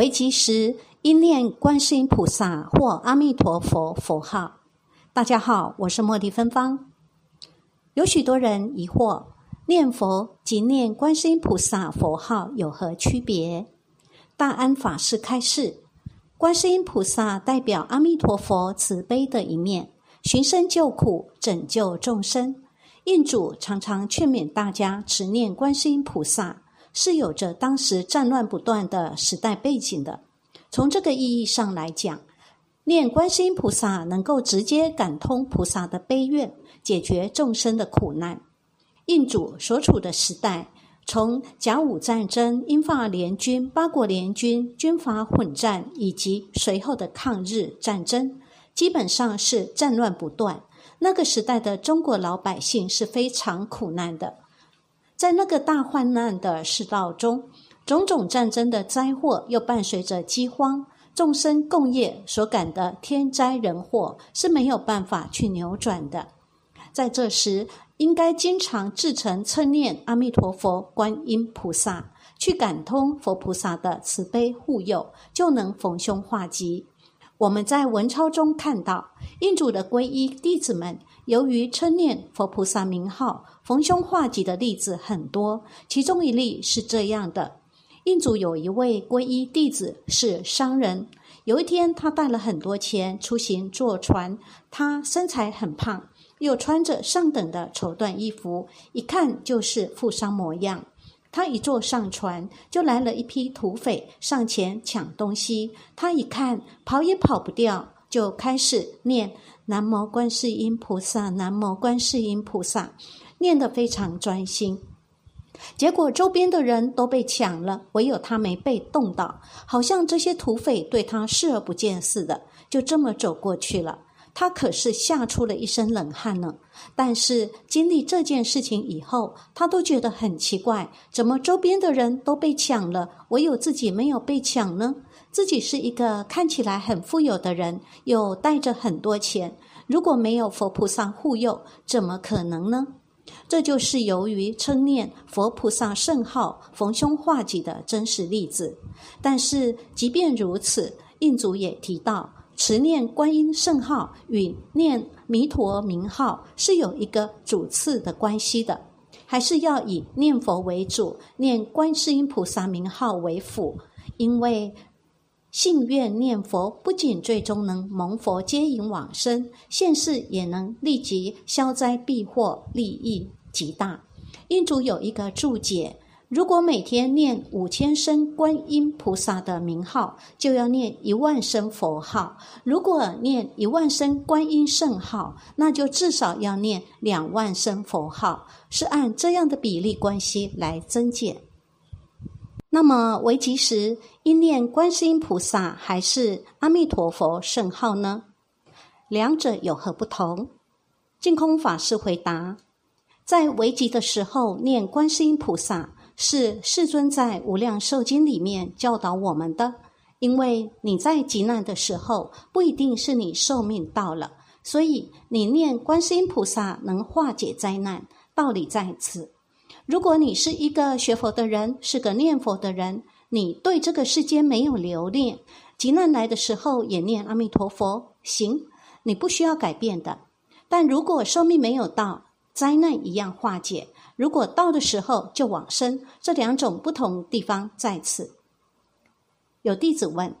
为吉时，应念观世音菩萨或阿弥陀佛佛号。大家好，我是茉莉芬芳。有许多人疑惑，念佛及念观世音菩萨佛号有何区别？大安法师开示：观世音菩萨代表阿弥陀佛慈悲的一面，寻声救苦，拯救众生。印主常常劝勉大家持念观世音菩萨。是有着当时战乱不断的时代背景的。从这个意义上来讲，念观世音菩萨能够直接感通菩萨的悲愿，解决众生的苦难。印主所处的时代，从甲午战争、英法联军、八国联军军阀混战，以及随后的抗日战争，基本上是战乱不断。那个时代的中国老百姓是非常苦难的。在那个大患难的世道中，种种战争的灾祸又伴随着饥荒，众生共业所感的天灾人祸是没有办法去扭转的。在这时，应该经常至诚称念阿弥陀佛、观音菩萨，去感通佛菩萨的慈悲护佑，就能逢凶化吉。我们在文钞中看到，印主的皈依弟子们。由于称念佛菩萨名号，逢凶化吉的例子很多。其中一例是这样的：印度有一位皈依弟子是商人，有一天他带了很多钱出行坐船，他身材很胖，又穿着上等的绸缎衣服，一看就是富商模样。他一坐上船，就来了一批土匪上前抢东西，他一看跑也跑不掉，就开始念。南无观世音菩萨，南无观世音菩萨，念得非常专心。结果周边的人都被抢了，唯有他没被冻到，好像这些土匪对他视而不见似的，就这么走过去了。他可是吓出了一身冷汗呢。但是经历这件事情以后，他都觉得很奇怪：怎么周边的人都被抢了，唯有自己没有被抢呢？自己是一个看起来很富有的人，又带着很多钱。如果没有佛菩萨护佑，怎么可能呢？这就是由于称念佛菩萨圣号逢凶化吉的真实例子。但是即便如此，印祖也提到，持念观音圣号与念弥陀名号是有一个主次的关系的，还是要以念佛为主，念观世音菩萨名号为辅，因为。信愿念佛，不仅最终能蒙佛接引往生，现世也能立即消灾避祸，利益极大。印主有一个注解：如果每天念五千声观音菩萨的名号，就要念一万声佛号；如果念一万声观音圣号，那就至少要念两万声佛号，是按这样的比例关系来增减。那么，为吉时应念观世音菩萨还是阿弥陀佛圣号呢？两者有何不同？净空法师回答：在为吉的时候念观世音菩萨，是世尊在无量寿经里面教导我们的。因为你在极难的时候，不一定是你寿命到了，所以你念观世音菩萨能化解灾难，道理在此。如果你是一个学佛的人，是个念佛的人，你对这个世间没有留恋，急难来的时候也念阿弥陀佛，行，你不需要改变的。但如果寿命没有到，灾难一样化解；如果到的时候就往生，这两种不同地方在此。有弟子问。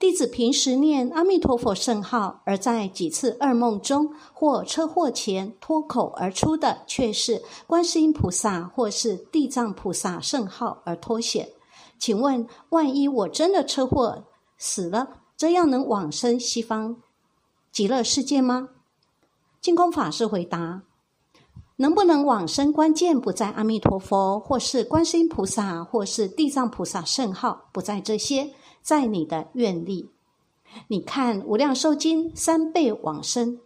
弟子平时念阿弥陀佛圣号，而在几次噩梦中或车祸前脱口而出的，却是观世音菩萨或是地藏菩萨圣号而脱险。请问，万一我真的车祸死了，这样能往生西方极乐世界吗？净空法师回答：能不能往生，关键不在阿弥陀佛，或是观世音菩萨，或是地藏菩萨圣号，不在这些。在你的愿力，你看《无量寿经》三辈往生，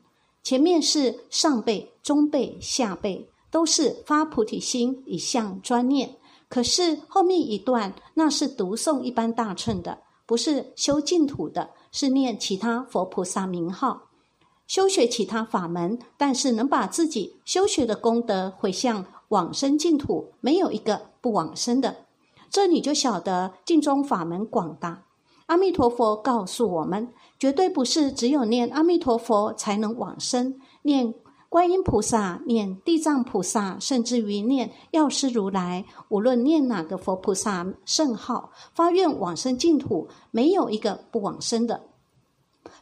前面是上辈、中辈、下辈，都是发菩提心以向专念。可是后面一段，那是读诵一般大乘的，不是修净土的，是念其他佛菩萨名号，修学其他法门，但是能把自己修学的功德回向往生净土，没有一个不往生的。这你就晓得净宗法门广大。阿弥陀佛告诉我们，绝对不是只有念阿弥陀佛才能往生，念观音菩萨、念地藏菩萨，甚至于念药师如来，无论念哪个佛菩萨圣号，发愿往生净土，没有一个不往生的。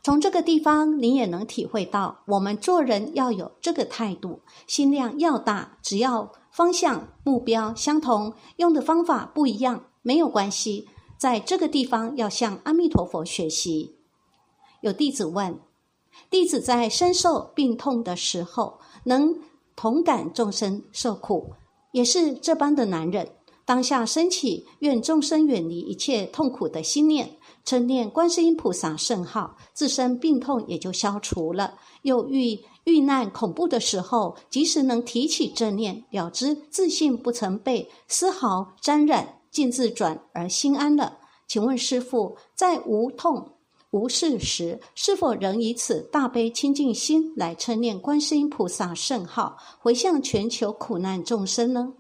从这个地方，你也能体会到，我们做人要有这个态度，心量要大，只要方向目标相同，用的方法不一样，没有关系。在这个地方要向阿弥陀佛学习。有弟子问：弟子在身受病痛的时候，能同感众生受苦，也是这般的男人，当下升起愿众生远离一切痛苦的心念，称念观世音菩萨圣号，自身病痛也就消除了。又遇遇难恐怖的时候，即使能提起正念，了知自信不曾被丝毫沾染。尽自转而心安了。请问师父，在无痛无事时，是否仍以此大悲清净心来称念观世音菩萨圣号，回向全球苦难众生呢？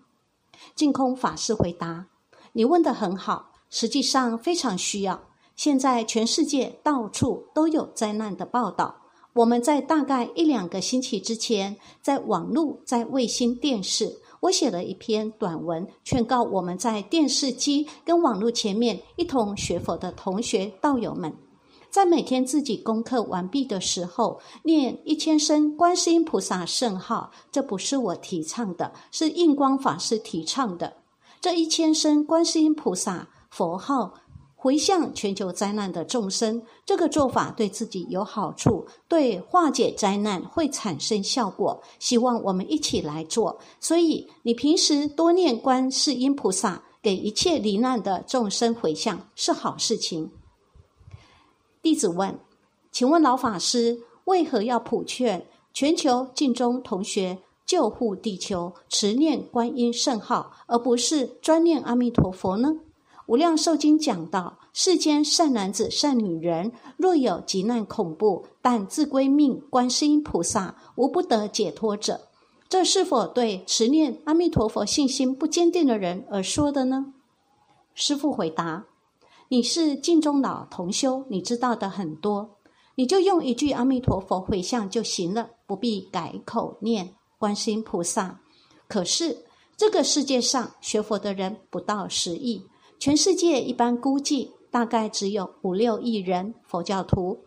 净空法师回答：“你问的很好，实际上非常需要。现在全世界到处都有灾难的报道。我们在大概一两个星期之前，在网络、在卫星电视。”我写了一篇短文，劝告我们在电视机跟网络前面一同学佛的同学道友们，在每天自己功课完毕的时候，念一千声观世音菩萨圣号。这不是我提倡的，是印光法师提倡的。这一千声观世音菩萨佛号。回向全球灾难的众生，这个做法对自己有好处，对化解灾难会产生效果。希望我们一起来做。所以，你平时多念观世音菩萨，给一切罹难的众生回向是好事情。弟子问：请问老法师，为何要普劝全球尽中同学救护地球，持念观音圣号，而不是专念阿弥陀佛呢？无量寿经讲到，世间善男子、善女人，若有急难恐怖，但自归命观世音菩萨，无不得解脱者。这是否对持念阿弥陀佛信心不坚定的人而说的呢？师父回答：“你是净中老同修，你知道的很多，你就用一句阿弥陀佛回向就行了，不必改口念观世音菩萨。可是这个世界上学佛的人不到十亿。”全世界一般估计大概只有五六亿人佛教徒，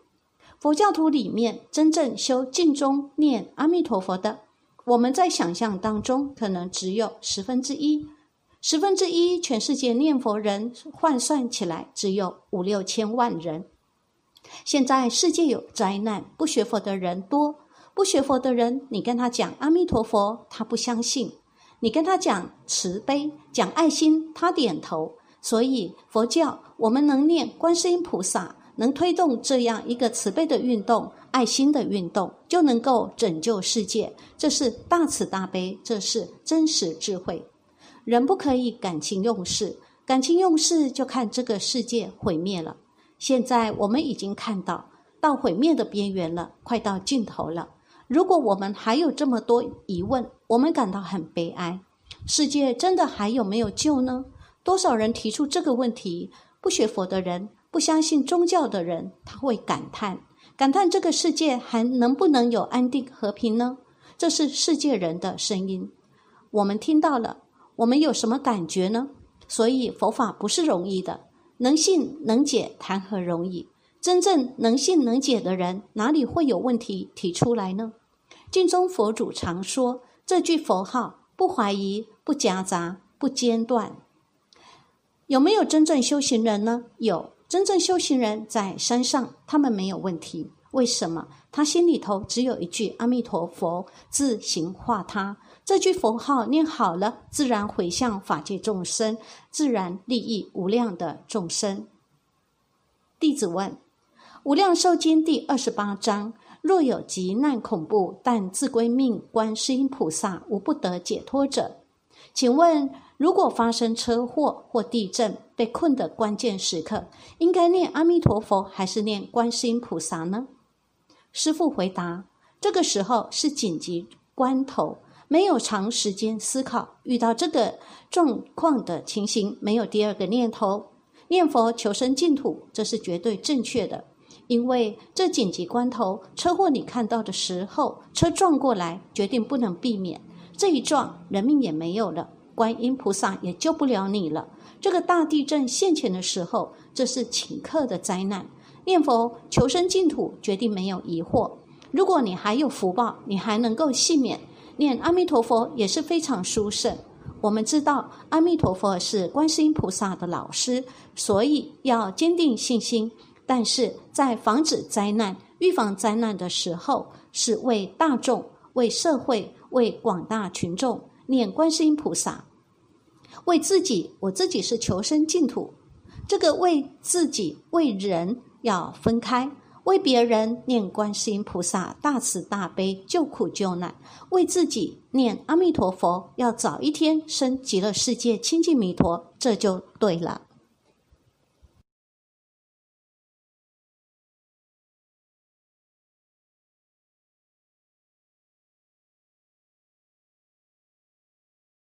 佛教徒里面真正修净中念阿弥陀佛的，我们在想象当中可能只有十分之一，十分之一全世界念佛人换算起来只有五六千万人。现在世界有灾难，不学佛的人多，不学佛的人，你跟他讲阿弥陀佛，他不相信；你跟他讲慈悲、讲爱心，他点头。所以佛教，我们能念观世音菩萨，能推动这样一个慈悲的运动、爱心的运动，就能够拯救世界。这是大慈大悲，这是真实智慧。人不可以感情用事，感情用事就看这个世界毁灭了。现在我们已经看到到毁灭的边缘了，快到尽头了。如果我们还有这么多疑问，我们感到很悲哀。世界真的还有没有救呢？多少人提出这个问题？不学佛的人，不相信宗教的人，他会感叹：感叹这个世界还能不能有安定和平呢？这是世界人的声音，我们听到了，我们有什么感觉呢？所以佛法不是容易的，能信能解，谈何容易？真正能信能解的人，哪里会有问题提出来呢？经中佛祖常说：这句佛号不怀疑，不夹杂，不间断。有没有真正修行人呢？有真正修行人在山上，他们没有问题。为什么？他心里头只有一句阿弥陀佛，自行化他。这句佛号念好了，自然回向法界众生，自然利益无量的众生。弟子问：《无量寿经》第二十八章：若有急难恐怖，但自归命观世音菩萨，无不得解脱者。请问？如果发生车祸或地震，被困的关键时刻，应该念阿弥陀佛还是念观世音菩萨呢？师父回答：这个时候是紧急关头，没有长时间思考，遇到这个状况的情形，没有第二个念头。念佛求生净土，这是绝对正确的。因为这紧急关头，车祸你看到的时候，车撞过来，决定不能避免。这一撞，人命也没有了，观音菩萨也救不了你了。这个大地震现前的时候，这是顷刻的灾难。念佛求生净土，决定没有疑惑。如果你还有福报，你还能够幸免，念阿弥陀佛也是非常殊胜。我们知道阿弥陀佛是观世音菩萨的老师，所以要坚定信心。但是在防止灾难、预防灾难的时候，是为大众、为社会、为广大群众念观世音菩萨；为自己，我自己是求生净土。这个为自己、为人要分开；为别人念观世音菩萨大慈大悲救苦救难；为自己念阿弥陀佛，要早一天生极乐世界清净弥陀，这就对了。